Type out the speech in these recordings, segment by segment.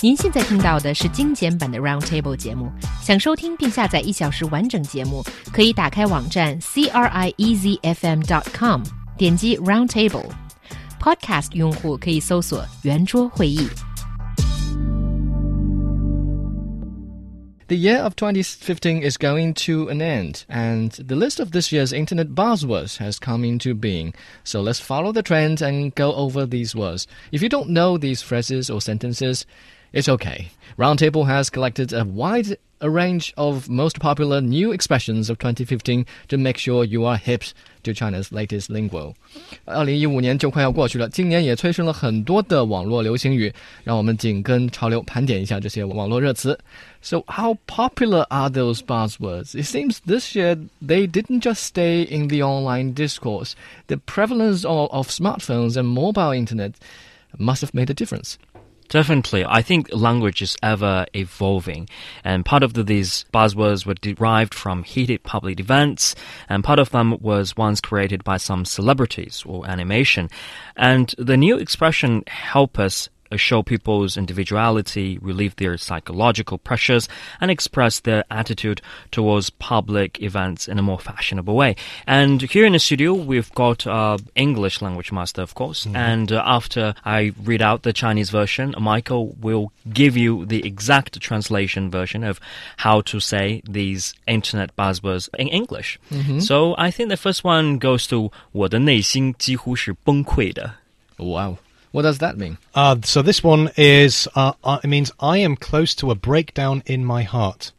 您现在听到的是精简版的 Roundtable 节目。想收听并下载一小时完整节目，可以打开网站 c r i e z f m dot com，点击 Roundtable。Podcast 用户可以搜索圆桌会议。The year of 2015 is going to an end, and the list of this year's internet buzzwords has come into being. So let's follow the trend and go over these words. If you don't know these phrases or sentences, it's okay. Roundtable has collected a wide a range of most popular new expressions of 2015 to make sure you are hip to China's latest lingo. 二零一五年就快要过去了，今年也催生了很多的网络流行语，让我们紧跟潮流盘点一下这些网络热词。So how popular are those buzzwords? It seems this year they didn't just stay in the online discourse. The prevalence of, of smartphones and mobile internet must have made a difference. Definitely. I think language is ever evolving. And part of the, these buzzwords were derived from heated public events, and part of them was once created by some celebrities or animation. And the new expression help us show people's individuality, relieve their psychological pressures, and express their attitude towards public events in a more fashionable way. And here in the studio, we've got uh, English language master, of course. Mm-hmm. And uh, after I read out the Chinese version, Michael will give you the exact translation version of how to say these internet buzzwords in English. Mm-hmm. So I think the first one goes to 我的内心几乎是崩溃的. Wow. What does that mean? Uh, so this one is uh, uh, it means I am close to a breakdown in my heart.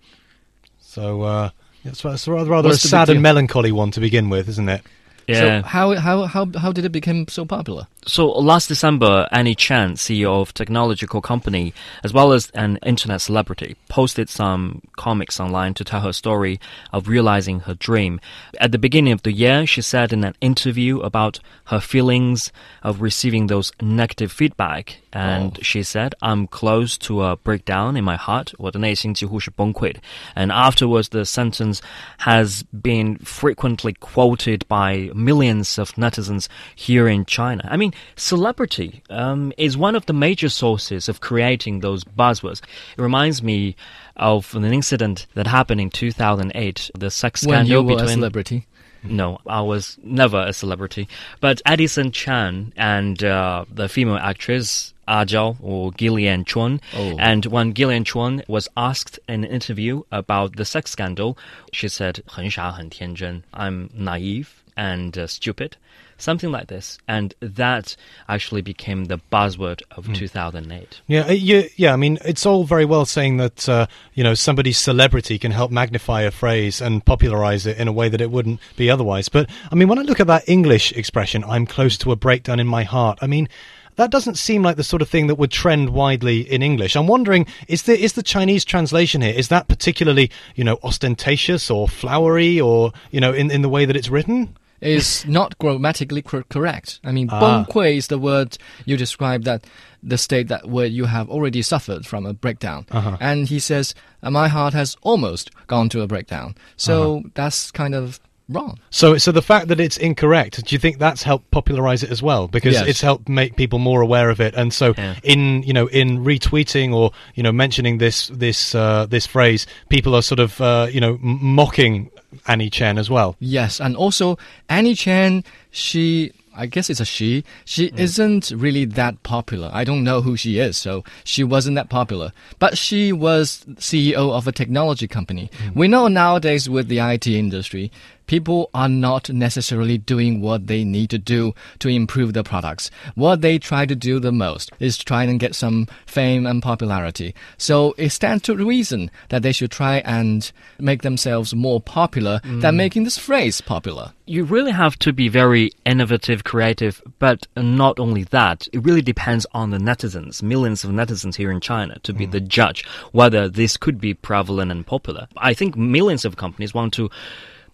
So uh, it's, it's rather, rather a sad and melancholy one to begin with, isn't it? Yeah. So how how how how did it become so popular? So last December, Annie Chen, CEO of technological company, as well as an internet celebrity, posted some comics online to tell her story of realizing her dream. At the beginning of the year, she said in an interview about her feelings of receiving those negative feedback, and oh. she said, "I'm close to a breakdown in my heart." Or the nacing to who should pong quit and afterwards, the sentence has been frequently quoted by millions of netizens here in China. I mean, celebrity um, is one of the major sources of creating those buzzwords. It reminds me of an incident that happened in 2008, the sex when scandal between. celebrity. No, I was never a celebrity. But Edison Chen and uh, the female actress Ajao or Gillian Chung. Oh. And when Gillian Chung was asked in an interview about the sex scandal, she said, 很傻很天真. I'm naive and uh, stupid, something like this. And that actually became the buzzword of mm. 2008. Yeah, uh, yeah, yeah. I mean, it's all very well saying that uh, you know somebody's celebrity can help magnify a phrase and popularize it in a way that it wouldn't be otherwise. But I mean, when I look at that English expression, "I'm close to a breakdown in my heart," I mean that doesn't seem like the sort of thing that would trend widely in English. I'm wondering, is the is the Chinese translation here? Is that particularly you know ostentatious or flowery or you know in in the way that it's written? Is not grammatically correct. I mean, ah. is the word you describe that the state that where you have already suffered from a breakdown. Uh -huh. And he says, my heart has almost gone to a breakdown. So uh -huh. that's kind of wrong. So, so the fact that it's incorrect, do you think that's helped popularize it as well? Because yes. it's helped make people more aware of it, and so yeah. in you know in retweeting or you know mentioning this this uh, this phrase, people are sort of uh, you know mocking Annie Chen as well. Yes, and also Annie Chen, she I guess it's a she. She mm. isn't really that popular. I don't know who she is, so she wasn't that popular. But she was CEO of a technology company. Mm. We know nowadays with the IT industry, people are not necessarily doing what they need to do to improve their products. What they try to do the most is try and get some fame and popularity. So it stands to reason that they should try and make themselves more popular mm. than making this phrase popular. You really have to be very innovative, creative, but not only that, it really depends on the netizens, millions of netizens here in China, to be mm. the judge whether this could be prevalent and popular. I think millions of companies want to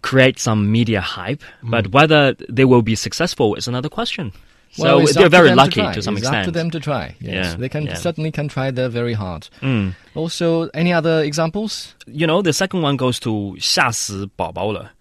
create some media hype, mm. but whether they will be successful is another question. Well, so they're very lucky to, to, some it's extent. up to them to try. Yes, yeah, they can yeah. certainly can try their very hard. Mm. Also, any other examples? You know, the second one goes to 吓死宝宝了.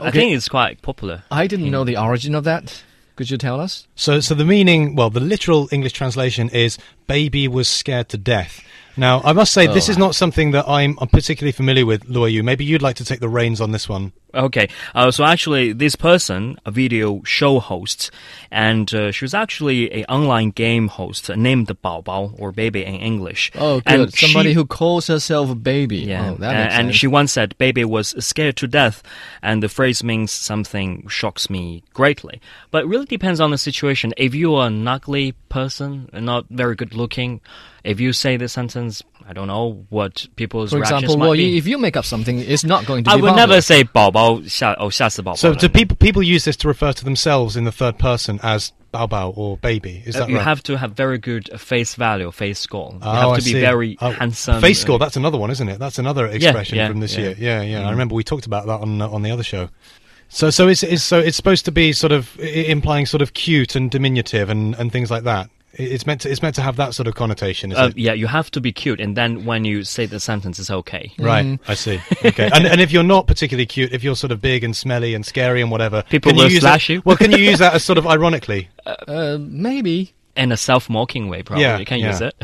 Okay. I think it's quite popular. I didn't know the origin of that. Could you tell us? So, so the meaning, well, the literal English translation is "baby was scared to death." Now, I must say, this Oh. is not something that I'm, I'm particularly familiar with, Luo Yu. Maybe you'd like to take the reins on this one. Okay, uh, so actually, this person, a video show host, and uh, she was actually an online game host named Bao Bao or Baby in English. Oh, good. And Somebody she- who calls herself a baby. Yeah, Oh, that and, makes and sense. she once said, "Baby was scared to death," and the phrase means something shocks me greatly. But it really depends on the situation. If you are an ugly person, and not very good looking, if you say this sentence, I don't know what people's For reactions example, might well, be. if you make up something, it's not going to be I would popular. never say 宝宝下哦吓死宝宝 So, 了 do people people use this to refer to themselves in the third person as bao bao or baby? Is Uh, that you right? have to have very good face value, face score. You Oh, have I to be see. very Oh, handsome. Face score. That's another one, isn't it? That's another expression yeah, from this yeah. year. Yeah, yeah. I remember we talked about that on uh, on the other show. So, so it's, it's so it's supposed to be sort of i- implying sort of cute and diminutive and, and things like that. I- It's meant to it's meant to have that sort of connotation. Is Uh, it? yeah, you have to be cute, and then when you say the sentence, it's okay. Right, I see. Okay, and and if you're not particularly cute, if you're sort of big and smelly and scary and whatever, People can you will use slash that, you. Well, can you use that as sort of ironically? Uh, maybe. In a self-mocking way, probably. Yeah, you can yeah. use it.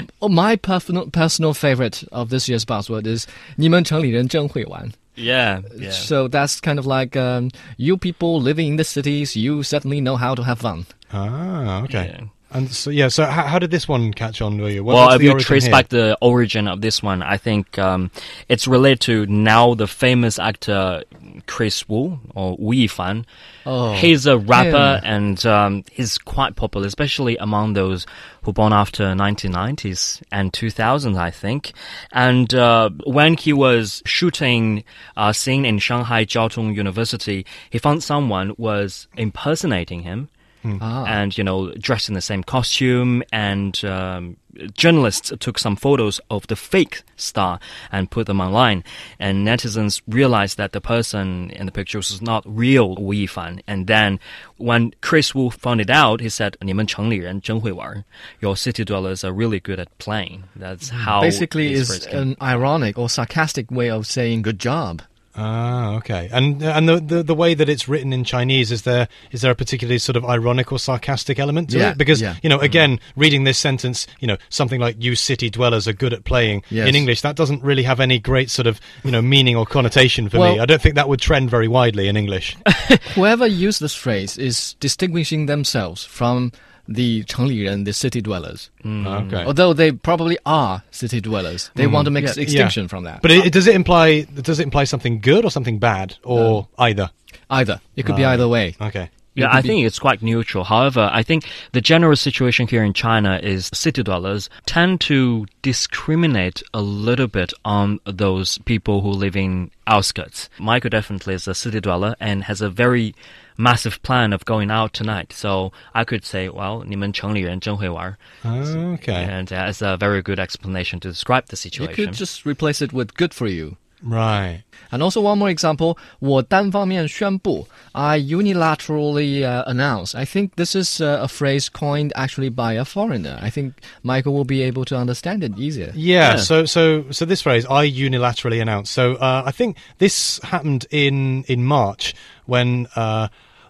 Oh, my personal personal favorite of this year's buzzword is "你们城里人真会玩." yeah, yeah. So that's kind of like um, you people living in the cities, you certainly know how to have fun. Ah, okay. Yeah. And so yeah, so how, how did this one catch on? Were you? What, well, what's if the you trace here? back the origin of this one, I think um, it's related to now the famous actor Kris Wu or Wu Yifan. Oh, he's a rapper him. and um, he's quite popular, especially among those who born after 1990s and 2000s, I think. And uh, when he was shooting a scene in Shanghai Jiao Tong University, he found someone was impersonating him Ah. And, you know, dressed in the same costume. And um, journalists took some photos of the fake star and put them online. And netizens realized that the person in the pictures was not real Wu Yifan. And then when Kris Wu found it out, he said, 你们城里人真会玩. Your city dwellers are really good at playing. That's mm-hmm. how. Basically, is an ironic or sarcastic way of saying good job. Ah, okay. And and the, the the way that it's written in Chinese is there is there a particularly sort of ironic or sarcastic element to Yeah, it? Because yeah. you know, again, reading this sentence, you know, something like "you city dwellers are good at playing" Yes. in English, that doesn't really have any great sort of you know meaning or connotation for me. I don't think that would trend very widely in English. Whoever used this phrase is distinguishing themselves from the Chengli the city dwellers. Mm. Ah, okay. Although they probably are city dwellers, they mm. want to make yeah. extinction yeah. from that. But it, does it imply does it imply something good or something bad or either? Either. It could be ah, either way. Okay. Yeah, I think it's quite neutral. However, I think the general situation here in China is city dwellers tend to discriminate a little bit on those people who live in outskirts. Michael definitely is a city dweller and has a very massive plan of going out tonight. So I could say, well, 你们城里人真会玩. Okay. And uh, it's a very good explanation to describe the You situation. could just replace it with "good for you." Right. And also one more example, 我单方面宣布, I unilaterally uh, announce. I think this is uh, a phrase coined actually by a foreigner. I think Michael will be able to understand it easier. Yeah, Yeah. So so so this phrase, I unilaterally announced. So uh, I think this happened in in March when.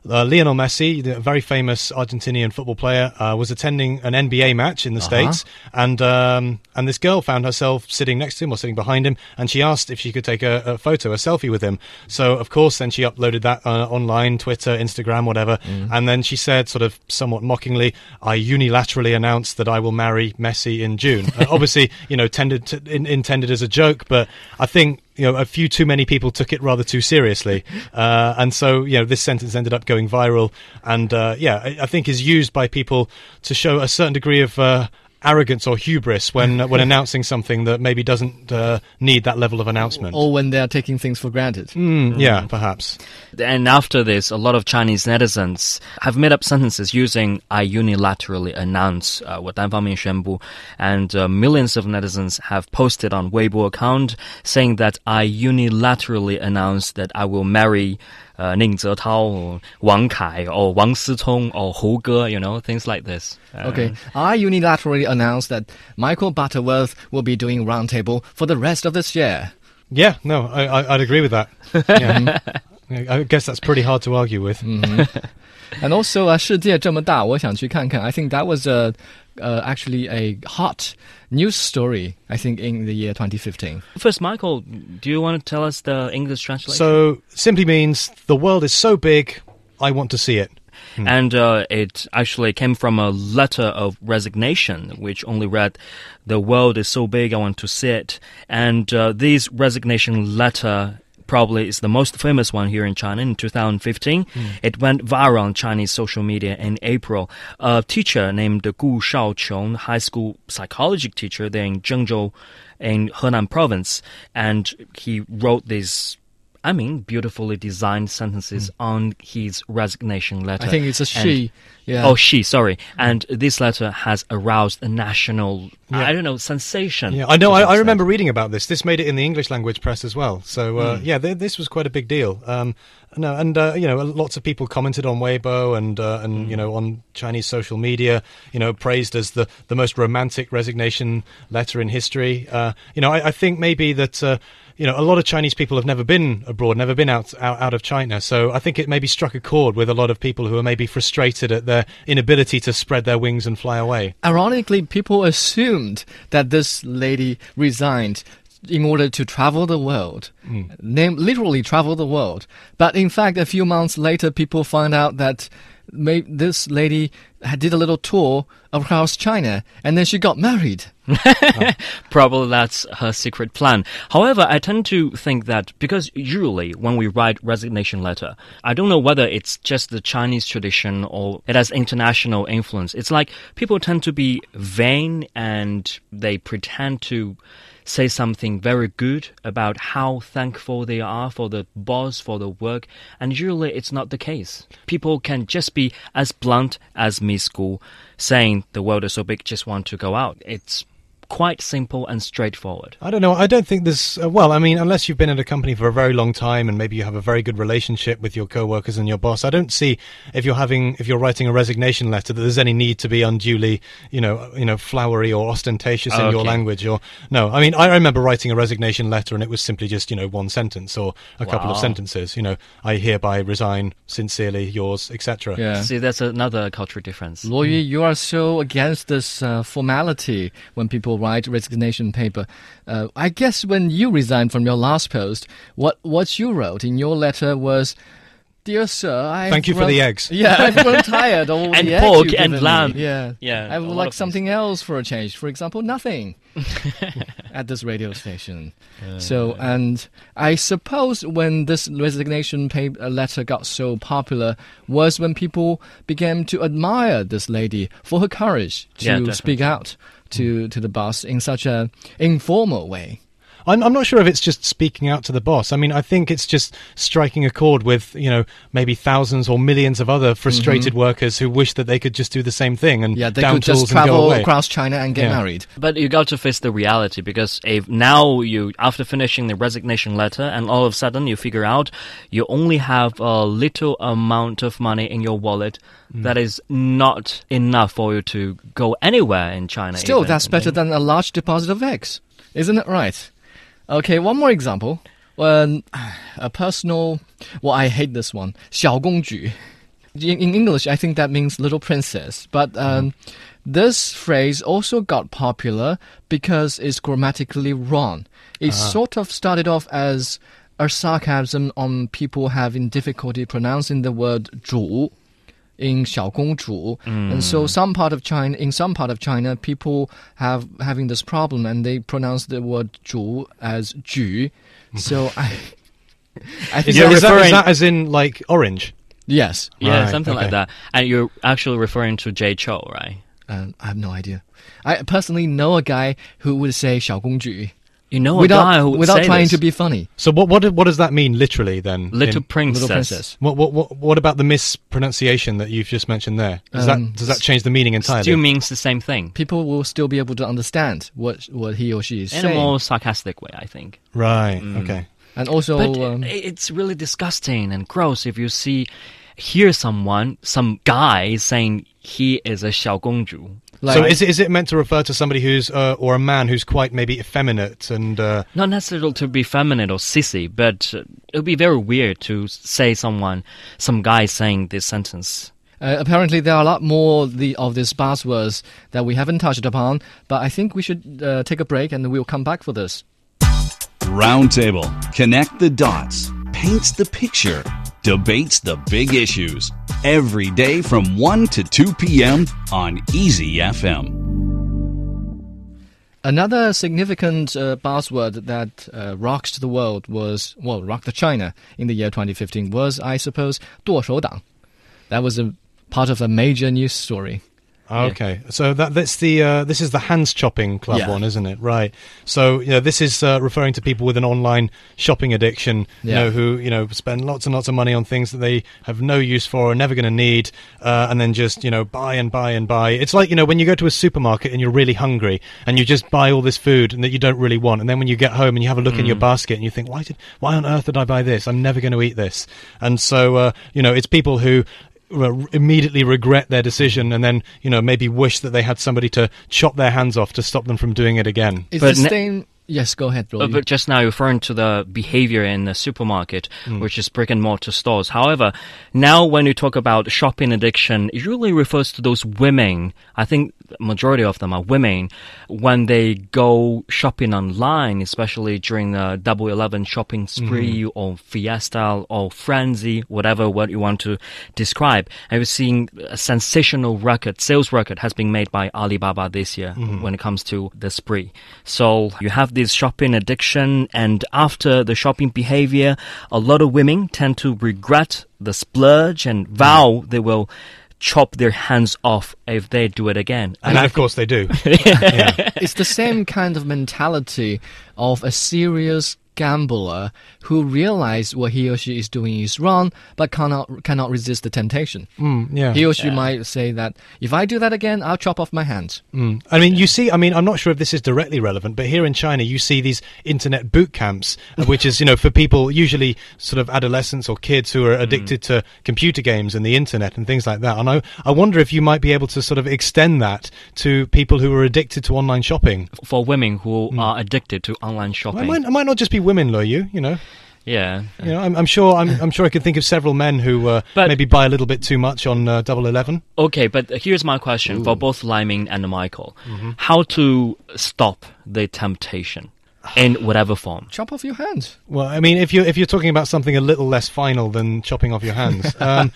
uh, Lionel Messi, the very famous Argentinian football player, uh, was attending an NBA match in the states, and um, and this girl found herself sitting next to him or sitting behind him, and she asked if she could take a, a photo, a selfie with him. So of course, then she uploaded that uh, online, Twitter, Instagram, whatever, and then she said, sort of somewhat mockingly, "I unilaterally announced that I will marry Messi in June." uh, obviously, you know, tended to, in, intended as a joke, but I think you know a few too many people took it rather too seriously, uh, and so you know this sentence ended up going viral, and uh, yeah, I, I think is used by people to show a certain degree of Uh, Arrogance or hubris when when announcing something that maybe doesn't uh, need that level of announcement. Or when they're taking things for granted. Mm, yeah, perhaps. And after this, a lot of Chinese netizens have made up sentences using "I unilaterally announce" uh, 我单方面宣布, and uh, millions of netizens have posted on Weibo account saying that I unilaterally announce that I will marry uh, Ning Zetao Wang Kai or Wang Sicong or Hu Ge, you know, things like this. Uh, Okay, I unilaterally announced that Michael Butterworth will be doing roundtable for the rest of this year. Yeah, no, I, I, I'd agree with that. Yeah. I guess that's pretty hard to argue with. And also, uh, 世界这么大，我想去看看. I think that was a, uh, actually a hot news story. I think in the year 2015. First, Michael, do you want to tell us the English translation? So simply means the world is so big, I want to see it. And uh, it actually came from a letter of resignation, which only read, "The world is so big, I want to see it." And uh, this resignation letter probably is the most famous one here in China in 2015. Hmm. It went viral on Chinese social media in April. A teacher named Gu Shaoqiong, high school psychology teacher there in Zhengzhou, in Henan province, and he wrote these. I mean, beautifully designed sentences on his resignation letter. I think it's a And- she. Yeah. Oh, she, sorry. And this letter has aroused a national, I don't know, sensation. Yeah, I know. I, I remember reading about this. This made it in the English language press as well. So uh, yeah, th- this was quite a big deal. Um, no, and uh, you know, lots of people commented on Weibo and uh, and Hmm. you know on Chinese social media. You know, praised as the the most romantic resignation letter in history. Uh, you know, I, I think maybe that. You know, a lot of Chinese people have never been abroad, never been out, out out of China. So I think it maybe struck a chord with a lot of people who are maybe frustrated at their inability to spread their wings and fly away. Ironically, people assumed that this lady resigned in order to travel the world, hmm. name literally travel the world. But in fact, a few months later, people found out that may, this lady did a little tour across China, and then she got married. Probably that's her secret plan. However, I tend to think that because usually when we write resignation letter, I don't know whether it's just the Chinese tradition or it has international influence. It's like people tend to be vain and they pretend to say something very good about how thankful they are for the boss for the work and usually it's not the case people can just be as blunt as miss Gu saying the world is so big just want to go out. It's quite simple and straightforward I don't know. I don't think there's. Uh, well, I mean, unless you've been at a company for a very long time and maybe you have a very good relationship with your co-workers and your boss, I don't see if you're having if you're writing a resignation letter that there's any need to be unduly, you know, you know, flowery or ostentatious in your language. Or no, I mean, I remember writing a resignation letter and it was simply just you know one sentence or a couple of sentences. You know, I hereby resign, sincerely yours, etc. Yeah. see that's another cultural difference Luo Yu, you are so against this uh, formality when people write resignation paper. Uh, I guess when you resigned from your last post, what what you wrote in your letter was, "Dear sir, I Thank you for the eggs." Yeah, I've grown tired of all And the eggs pork and given me. lamb. Yeah, Yeah, I a would like of things. something else for a change. For example, nothing at this radio station. So, and I suppose when this resignation paper letter got so popular was when people began to admire this lady for her courage to Yeah, speak out to to the boss in such a informal way. I'm, I'm not sure if it's just speaking out to the boss. I mean, I think it's just striking a chord with, you know, maybe thousands or millions of other frustrated workers who wish that they could just do the same thing and Mm-hmm. Yeah, they down could just tools and travel across China and get Yeah. married. But you got to face the reality because if now you, after finishing the resignation letter, and all of a sudden you figure out you only have a little amount of money in your wallet, Mm. that is not enough for you to go anywhere in China. Still, even. that's better than a large deposit of eggs, isn't it right? Okay, one more example. When a personal, well, I hate this one, 小公主. In, in English, I think that means little princess. But um, this phrase also got popular because it's grammatically wrong. It sort of started off as a sarcasm on people having difficulty pronouncing the word 主 in 小公主, and so some part of China, in some part of China, people have having this problem, and they pronounce the word 主 as ju. So I, I think Is, You're that, is, that, is referring- that as in like orange? yes. Yeah, Right, something like okay. that. And you're actually referring to Jay Cho, right? Um, I have no idea. I personally know a guy who would say 小公主 You know a without guy who would without say trying this. to be funny. So what what what does that mean literally then? little in- princess. Little princess. what, what what what about the mispronunciation that you've just mentioned there? Does Um, that does that change the meaning entirely? Still means the same thing People will still be able to understand what what he or she is in a saying. more sarcastic way, I think. right. Okay. and also, But um, i- it's really disgusting and gross if you see, hear someone, some guy saying he is a 小公主. like, so is it, is it meant to refer to somebody who's uh, or a man who's quite maybe effeminate and uh, Not necessarily to be feminine or sissy, but uh, it would be very weird to say someone, some guy saying this sentence. Uh, apparently, there are a lot more the, of these buzzwords that we haven't touched upon, but I think we should uh, take a break and we'll come back for this. Roundtable. Connect the dots. Paints the picture Debates the big issues. Every day from 1 to 2 p.m. on Easy FM. Another significant uh, buzzword that uh, rocked the world was, well, rocked China in the year 2015 was, I suppose, 剁手党. That was a part of a major news story. Okay, so that that's the uh, this is the hands chopping club Yeah. one, isn't it? Right. So you know, this is uh, referring to people with an online shopping addiction, you Yeah. know, who you know spend lots and lots of money on things that they have no use for, are never going to need, uh, and then just you know buy and buy and buy. It's like you know when you go to a supermarket and you're really hungry and you just buy all this food and that you don't really want, and then when you get home and you have a look in your basket and you think, why did why on earth did I buy this? I'm never going to eat this. And so uh, you know, it's people who immediately regret their decision and then you know maybe wish that they had somebody to chop their hands off to stop them from doing it again Is But the ne- same? Yes, go ahead, Roy. Uh, but just now referring to the behavior in the supermarket, which is brick and mortar stores. However, now when you talk about shopping addiction, it really refers to those women. I think the majority of them are women when they go shopping online, especially during the Double Eleven shopping spree mm-hmm. or Fiesta or Frenzy, whatever what you want to describe. And we're seeing a sensational record, sales record has been made by Alibaba this year mm-hmm. when it comes to the spree. So you have this shopping addiction and after the shopping behavior, a lot of women tend to regret the splurge and vow mm-hmm. they will chop their hands off if they do it again. and of course they do it's the same kind of mentality of a serious gambler who realizes what he or she is doing is wrong, but cannot cannot resist the temptation. Mm, yeah He or she might say that if I do that again, I'll chop off my hands. Mm. I mean, you see, I mean, I'm not sure if this is directly relevant, but here in China, you see these internet boot camps, uh, which is, you know, for people, usually sort of adolescents or kids who are addicted to computer games and the internet and things like that. And I, I wonder if you might be able to sort of extend that to people who are addicted to online shopping. For women who are addicted to online It shopping. might, it might not just be women, Lo, you, you know. yeah. You know, I'm, I'm sure. I'm, I'm sure I could think of several men who uh, But- maybe buy a little bit too much on uh, Double Eleven. Okay, but here's my question for both Liming and Michael. Mm-hmm. How to stop the temptation in whatever form? Chop off your hands. Well, I mean, if you're if you're talking about something a little less final than chopping off your hands, um,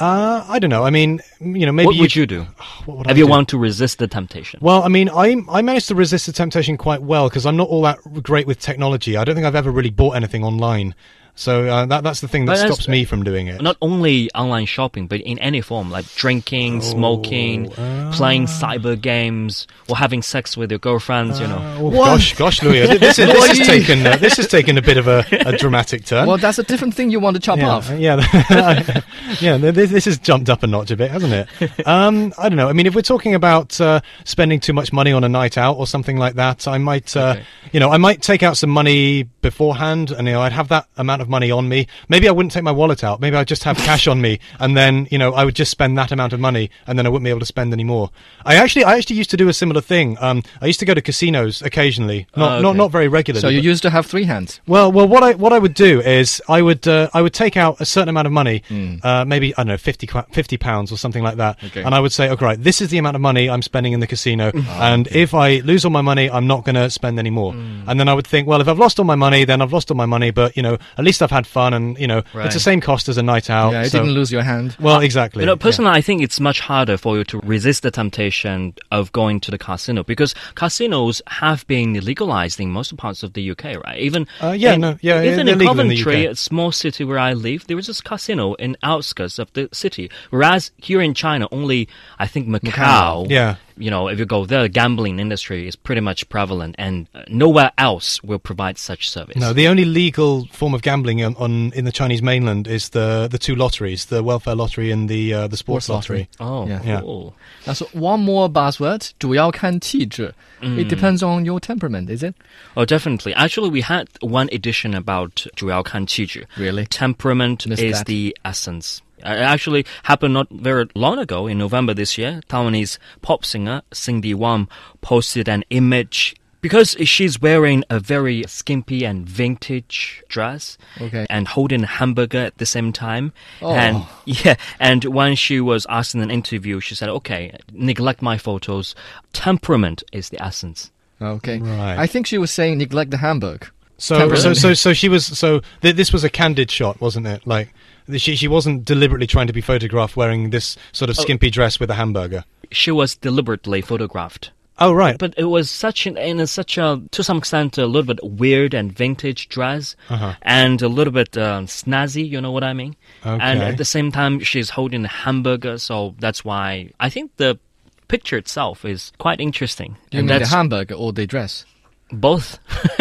uh, I don't know. I mean, you know, maybe what would you do what would if I you do? want to resist the temptation? Well, I mean, I I managed to resist the temptation quite well because I'm not all that great with technology. I don't think I've ever really bought anything online, so uh, that that's the thing that But stops me from doing it. Not only online shopping, but in any form, like drinking, smoking, playing cyber games, or having sex with your girlfriends. you know. Oh, gosh, gosh, Louis, this, is, this has taken uh, this has taken a bit of a, a dramatic turn. Well, that's a different thing you want to chop yeah, off. yeah, yeah. This, this has jumped up a notch a bit, hasn't it? Um, I don't know. I mean, if we're talking about uh, spending too much money on a night out or something like that, I might, uh, Okay. you know, I might take out some money beforehand, and you know, I'd have that amount of money on me. Maybe I wouldn't take my wallet out. Maybe I'd just have cash on me, and then you know, I would just spend that amount of money, and then I wouldn't be able to spend any more. I actually, I actually used to do a similar thing. Um, I used to go to casinos occasionally, not Oh, not okay. not very regularly. So you used to have three hands. well, well, what I what I would do is I would uh, I would take out a certain amount of money, uh, maybe I don't know 50, 50 pounds or something like that, Okay. and I would say, okay, right, this is the amount of money I'm spending in the casino, and if I lose all my money, I'm not going to spend any more. And then I would think, well, if I've lost all my money, then I've lost all my money, but you know, at least I've had fun, and you know, Right. it's the same cost as a night out. yeah, you so- didn't lose your hand. Well, exactly. You know, yeah. personally, I think it's much harder for you to resist the temptation of going to the casino because casinos have been legalized in most parts of the UK, right? Even Uh, yeah, in- no, yeah, even they're in legal in Coventry, a small city where I live, there is a casino in outskirts of the city. Whereas here in China, only I think Macau. Yeah You know, if you go there, the gambling industry is pretty much prevalent, and uh, nowhere else will provide such service. No, the only legal form of gambling on, on in the Chinese mainland is the the two lotteries, the welfare lottery and the uh, the sports, Sports lottery. oh, Yeah. Yeah. cool. That's one more buzzword. 主要看气质. It depends on your temperament, is it? Oh, definitely. Actually, we had one edition about 主要看气质. Really? Temperament Missed is that. the essence. Uh, It actually happened not very long ago in November this year. Taiwanese pop singer Cyndi Wang posted an image because she's wearing a very skimpy and vintage dress Okay. and holding a hamburger at the same time. Oh. And yeah, and when she was asked in an interview, she said, "Okay, neglect my photos. Temperament is the essence." Okay. Right. I think she was saying neglect the hamburger So, so, so, so she was. So th- this was a candid shot, wasn't it? Like th- she, she wasn't deliberately trying to be photographed wearing this sort of skimpy dress with a hamburger. She was deliberately photographed. Oh, right. But it was such an, in a, such a, to some extent, a little bit weird and vintage dress, Uh-huh. and a little bit uh, snazzy. You know what I mean? Okay. And at the same time, she's holding a hamburger, so that's why I think the picture itself is quite interesting. Do you and mean the hamburger or the dress? both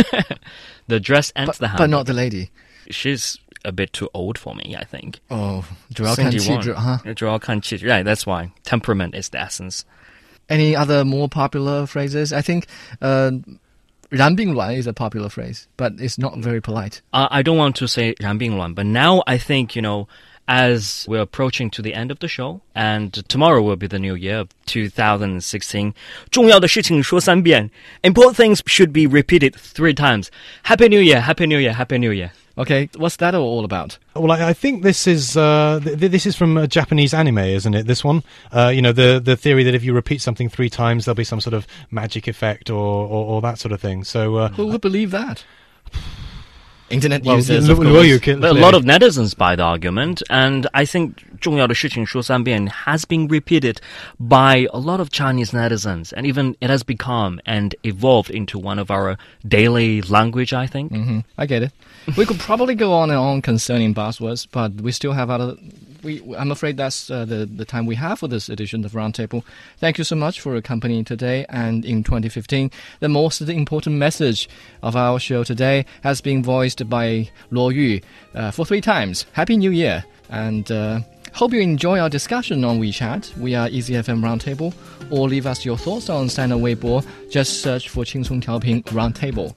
the dress and But, the hamburger. but hamburger. not the lady. She's a bit too old for me, I think. Oh, 主要看气质, huh? 主要看气质, right, that's why. Temperament is the essence. Any other more popular phrases? I think uh, 然并卵 is a popular phrase, but it's not very polite. I don't want to say 然并卵, but now I think, you know, as we're approaching to the end of the show, and tomorrow will be the new year of 2016. Important things should be repeated three times. Happy New Year, Happy New Year, Happy New Year. Okay, what's that all about? Well, I, I think this is uh, th- th- this is from a Japanese anime, isn't it? This one, uh, you know, the the theory that if you repeat something three times, there'll be some sort of magic effect or or, or that sort of thing. So, uh, Who would believe that? Internet well, users, yeah, of well, course. you can- But a lot of netizens buy the argument, and I think 重要的事情说三遍 has been repeated by a lot of Chinese netizens, and even it has become and evolved into one of our daily language, I think. hmm I get it. We could probably go on and on concerning buzzwords, but we still have other. we, I'm afraid that's uh, the, the time we have for this edition of Roundtable. Thank you so much for accompanying today and in 2015. The most important message of our show today has been voiced by Luo Yu uh, for three times. Happy New Year and uh, hope you enjoy our discussion on WeChat. We are EasyFM Roundtable or leave us your thoughts on Sina Weibo. Just search for QingSong Tiaoping Roundtable.